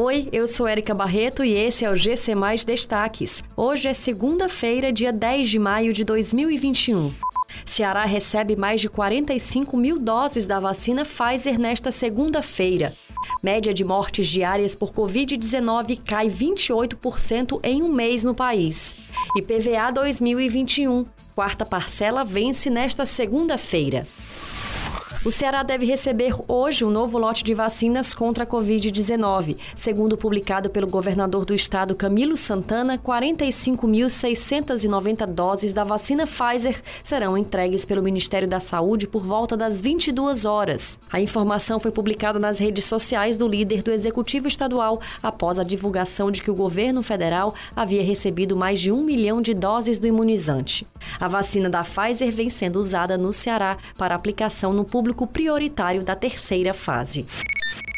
Oi, eu sou Erika Barreto e esse é o GC Mais Destaques. Hoje é segunda-feira, dia 10 de maio de 2021. Ceará recebe mais de 45 mil doses da vacina Pfizer nesta segunda-feira. Média de mortes diárias por Covid-19 cai 28% em um mês no país. IPVA 2021, quarta parcela vence nesta segunda-feira. O Ceará deve receber hoje um novo lote de vacinas contra a Covid-19. Segundo publicado pelo governador do estado, Camilo Santana, 45.690 doses da vacina Pfizer serão entregues pelo Ministério da Saúde por volta das 22 horas. A informação foi publicada nas redes sociais do líder do Executivo Estadual após a divulgação de que o governo federal havia recebido mais de um milhão de doses do imunizante. A vacina da Pfizer vem sendo usada no Ceará para aplicação no público público prioritário da terceira fase.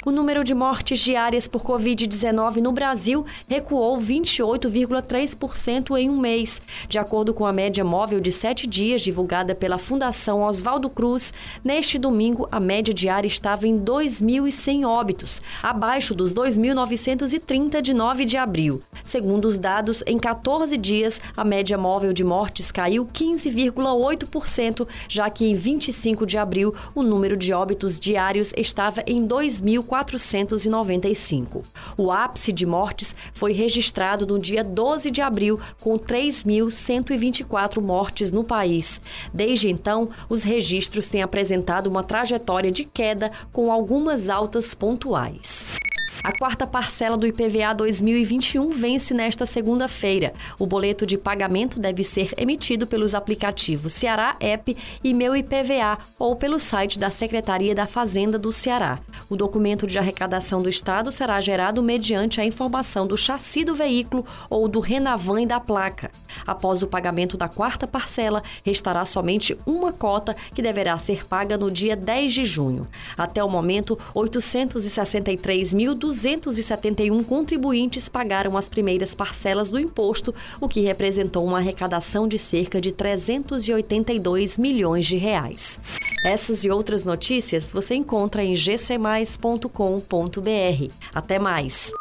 O número de mortes diárias por Covid-19 no Brasil recuou 28,3% em um mês. De acordo com a média móvel de sete dias divulgada pela Fundação Oswaldo Cruz, neste domingo a média diária estava em 2.100 óbitos, abaixo dos 2.930 de 9 de abril. Segundo os dados, em 14 dias, a média móvel de mortes caiu 15,8%, já que em 25 de abril o número de óbitos diários estava em 2.000 495. O ápice de mortes foi registrado no dia 12 de abril, com 3.124 mortes no país. Desde então, os registros têm apresentado uma trajetória de queda com algumas altas pontuais. A quarta parcela do IPVA 2021 vence nesta segunda-feira. O boleto de pagamento deve ser emitido pelos aplicativos Ceará App e Meu IPVA ou pelo site da Secretaria da Fazenda do Ceará. O documento de arrecadação do Estado será gerado mediante a informação do chassi do veículo ou do Renavan e da placa. Após o pagamento da quarta parcela, restará somente uma cota que deverá ser paga no dia 10 de junho. Até o momento, 863.271 contribuintes pagaram as primeiras parcelas do imposto, o que representou uma arrecadação de cerca de 382 milhões de reais. Essas e outras notícias você encontra em gcmais.com.br. Até mais!